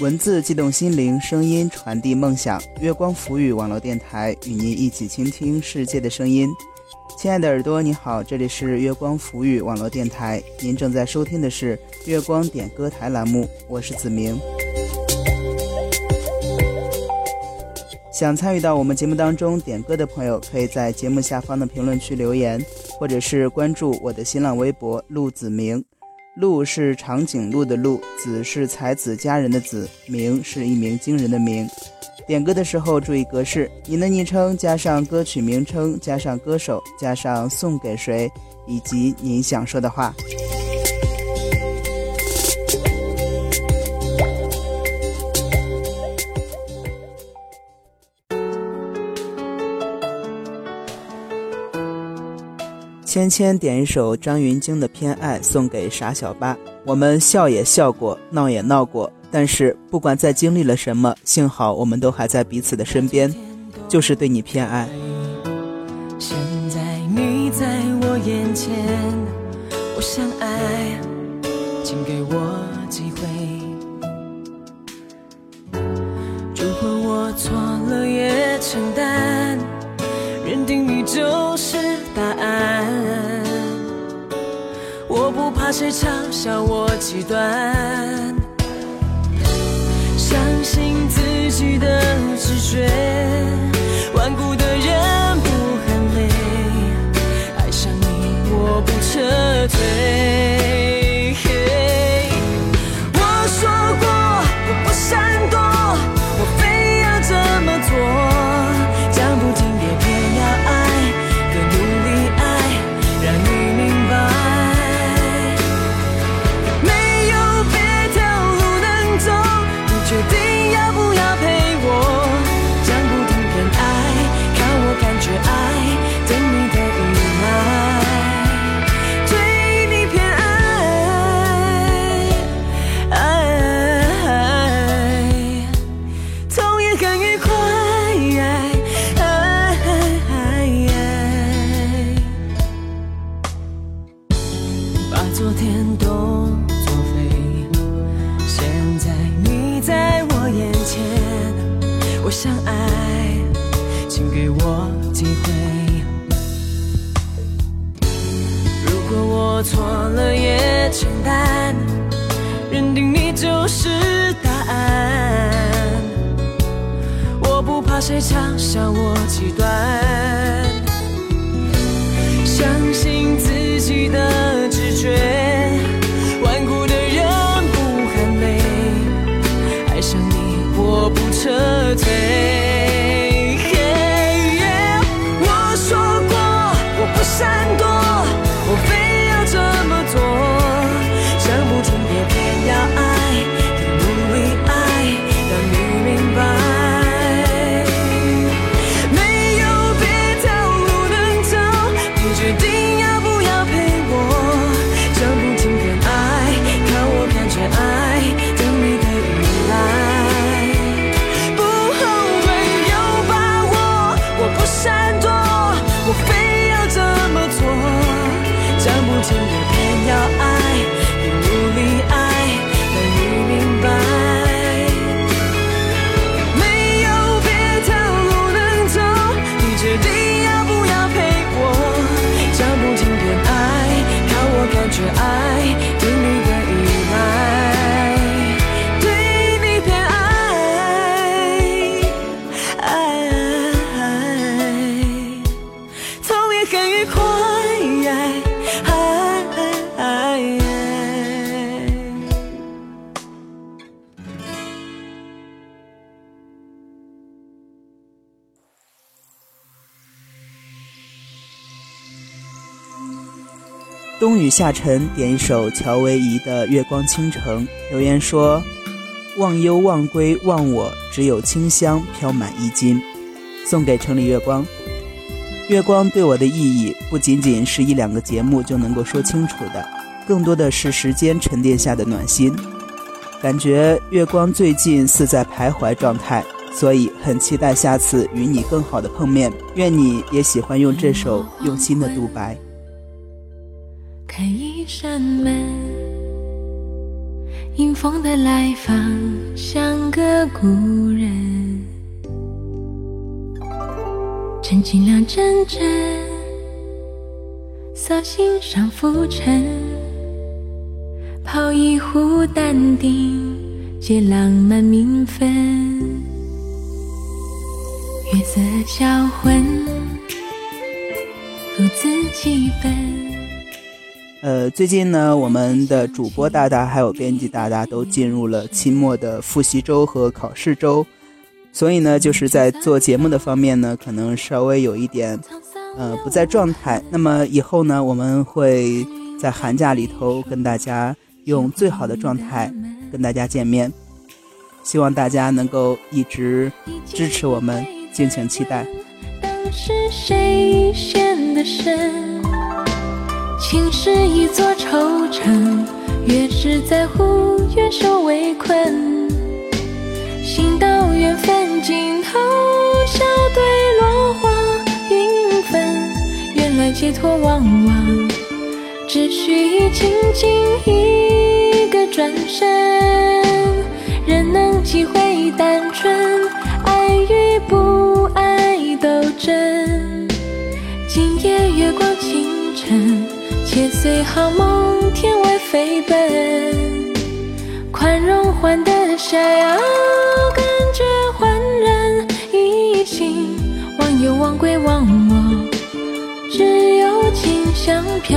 文字激动心灵，声音传递梦想。月光浮语网络电台与您一起倾听世界的声音。亲爱的耳朵，你好，这里是月光浮语网络电台，您正在收听的是月光点歌台栏目，我是子明。想参与到我们节目当中点歌的朋友，可以在节目下方的评论区留言，或者是关注我的新浪微博“陆子明”。鹿是长颈鹿的鹿，子是才子佳人的子，名是一鸣惊人的鸣。点歌的时候注意格式，您的昵称加上歌曲名称，加上歌手，加上送给谁，以及您想说的话。芊芊点一首张芸京的《偏爱》，送给傻小八。我们笑也笑过，闹也闹过，但是不管在经历了什么，幸好我们都还在彼此的身边，就是对你偏爱。现在你在我眼前，我想爱，请给我机会。怕谁嘲笑我极端，相信自己的直觉。顽固的人不喊累，爱上你我不撤退。谁嘲笑我极端。相信自己的直觉，顽固的人不喊累，爱上你我不撤退。雨下沉，点一首乔维怡的《月光倾城》。留言说：“忘忧忘归忘我，只有清香飘满衣襟。”送给城里月光。月光对我的意义，不仅仅是一两个节目就能够说清楚的，更多的是时间沉淀下的暖心。感觉月光最近似在徘徊状态，所以很期待下次与你更好的碰面。愿你也喜欢用这首用心的独白。开一扇门，迎风的来访像个故人，趁尽量真正扫心上浮尘，泡一壶淡定，借浪漫缤纷，月色销魂，如此几分。呃，最近呢，我们的主播大大还有编辑大大都进入了期末的复习周和考试周，所以呢，就是在做节目的方面呢，可能稍微有一点，呃，不在状态。那么以后呢，我们会在寒假里头跟大家用最好的状态跟大家见面，希望大家能够一直支持我们，敬请期待。当时谁先的身？情是一座愁城，越是在乎越受围困。行到缘分尽头，笑对落花缤纷。原来解脱往往只需轻轻一个转身。人能几回且随好梦，天外飞奔，宽容换得逍遥，感觉焕然一新。忘忧忘归忘我，只有清香飘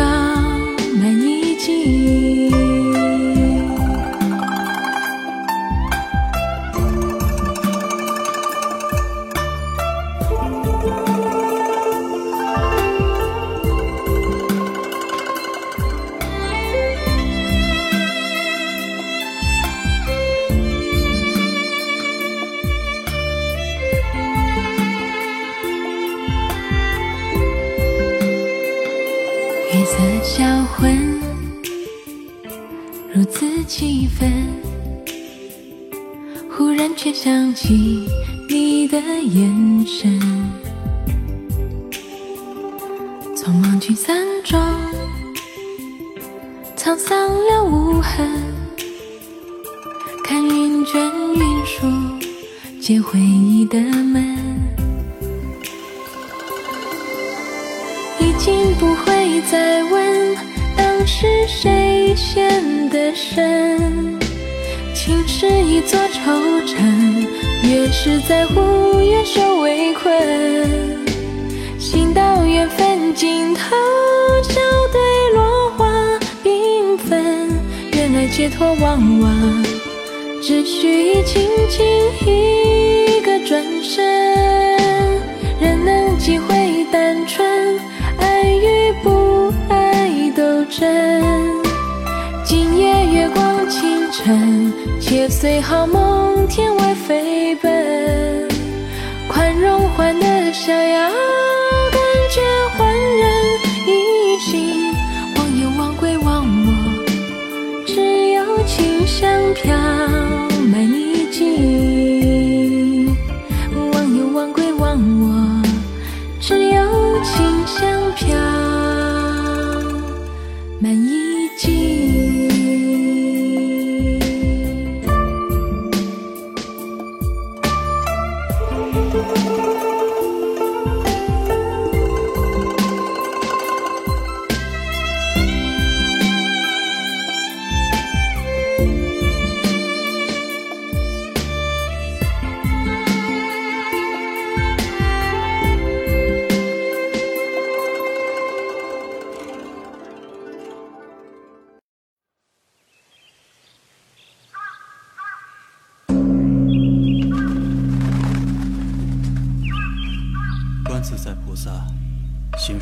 匆忙聚散中，沧桑了无痕。看云卷云舒，解回忆的门。已经不会再问当时谁先的身，情是一座愁城，越是在乎越受围困。心到缘分尽头，笑对落花缤纷。原来解脱往往只需轻轻一个转身，人能几回单纯。爱与不爱都真，今夜月光倾城，且随好梦天外飞奔，宽容换得逍遥，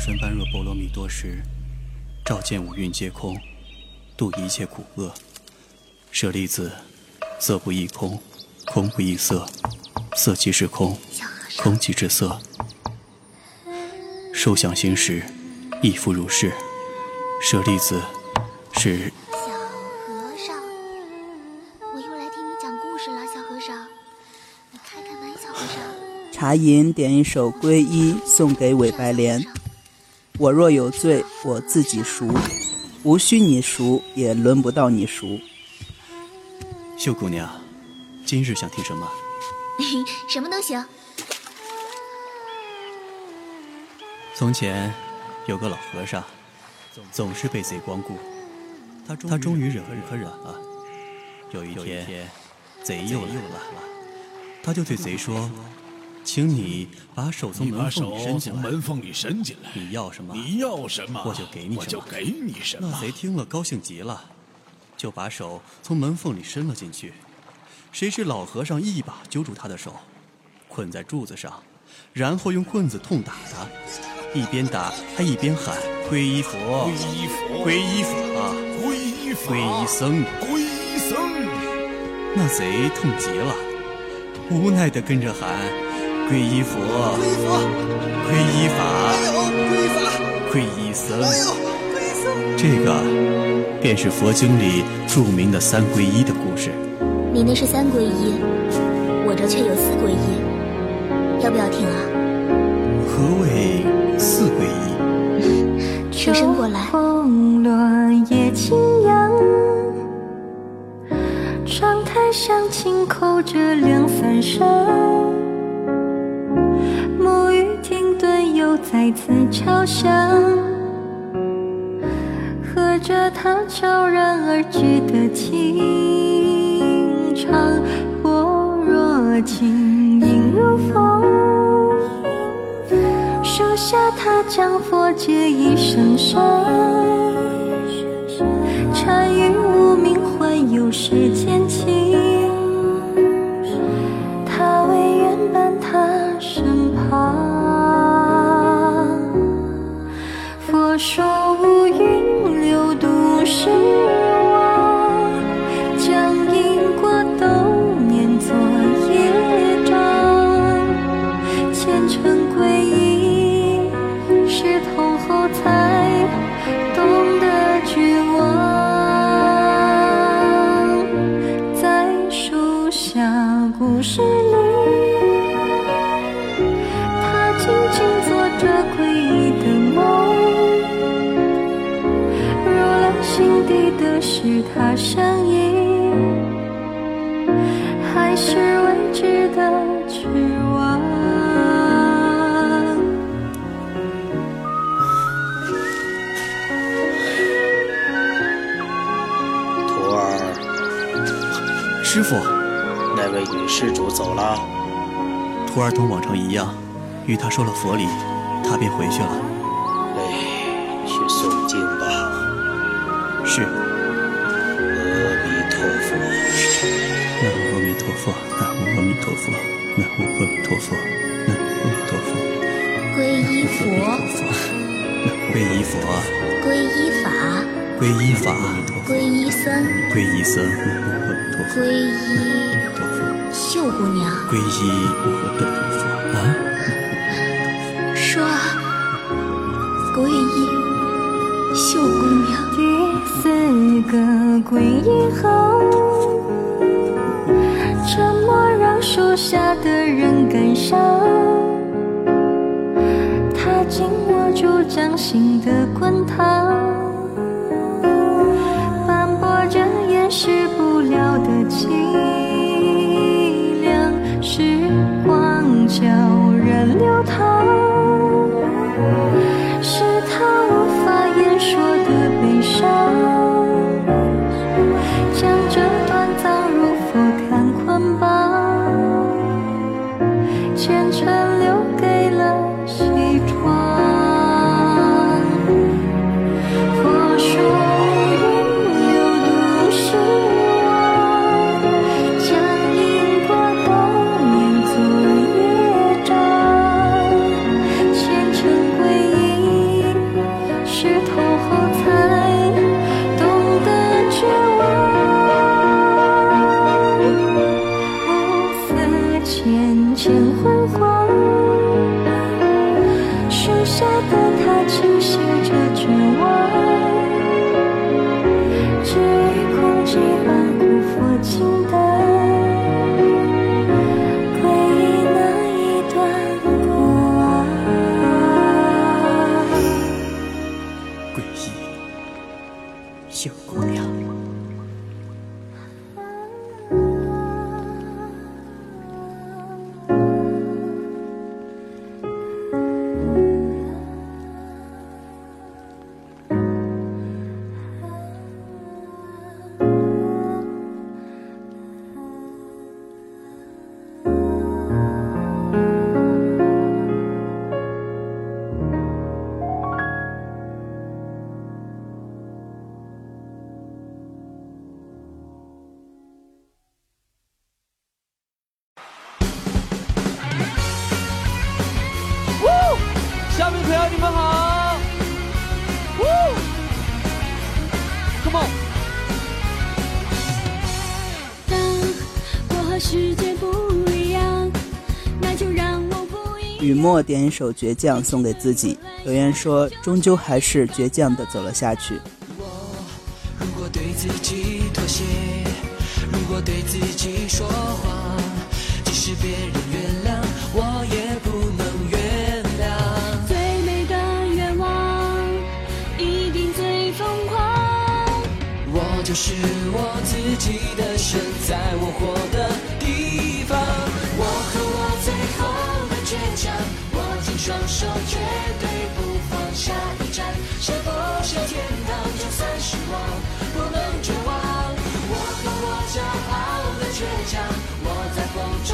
行深般若波罗蜜多时，照见五蕴皆空，度一切苦厄。舍利子，色不异空，空不异色，色即是空，空即是色。受想行识，亦复如是。舍利子，是小和尚，我又来听你讲故事了，小和尚，你开开门，小和尚。茶饮点一首《皈依》，送给韦白莲。我若有罪，我自己赎，无需你赎，也轮不到你赎。秀姑娘，今日想听什么？什么都行。从前有个老和尚，总是被贼光顾，他他终于忍无可忍了。有一天，贼又来了，他就对贼说：“请你把手从门缝里伸进来，门缝里伸进来，你要什么？你要什么，我就给你什么我就给你什么。那贼听了高兴极了，就把手从门缝里伸了进去。谁知老和尚一把揪住他的手，捆在柱子上，然后用棍子痛打他，一边打还一边喊：“皈依佛，皈依佛，皈依法，皈依法，皈依僧。皈依僧。”那贼痛极了，无奈地跟着喊：“皈依佛，皈依法，皈依僧。”这个便是佛经里著名的三皈依的故事。你那是三皈依，我这却有四皈依，要不要听啊？何谓四皈依？请伸过来。风落叶轻扬，窗台上轻扣着两三声，又再次敲响，和着它悄然而至的情长，我若轻盈如风。树下他将佛偈一声声，禅语无名环游世间情，他唯愿伴他身旁。施主走了。徒儿同往常一样，与他说了佛理，他便回去了。哎，去诵经吧。是，阿弥陀佛。南无阿弥陀佛，南无阿弥陀佛，南无阿弥陀佛，南无阿弥陀佛，皈依佛，皈依佛，皈依法，皈依法，皈依僧，皈依僧，南无阿弥陀佛，皈依阿弥陀佛，秀姑娘。皈依阿弥陀佛啊！说啊，皈依秀姑娘。第四个皈依后，沉默让树下的人感伤。他紧握住掌心的雨墨点一首《倔强》送给自己，留言说：“终究还是倔强的走了下去。”如果对自己妥协，如果对自己说谎，即使别人原谅，我也不能原谅。最美的愿望，一定最疯狂。我就是失望，不能绝望。我和我骄傲的倔强，我在风中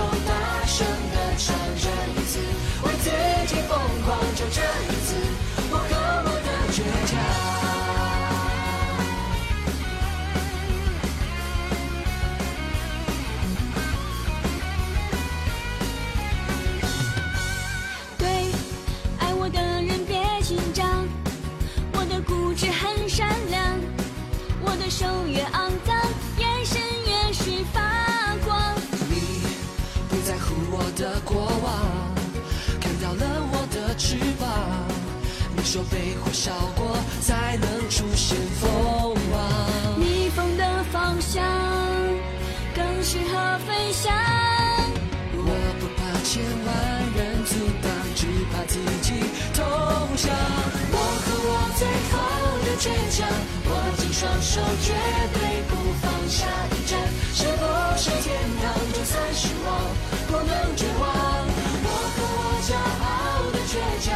说被火烧过才能出现凤凰。逆风的方向更适合飞翔。我不怕千万人阻挡，只怕自己投降。我和我最后的倔强，握紧双手，绝对不放下一站。是不是天堂？就算失望，不能绝望。我和我骄傲的倔强，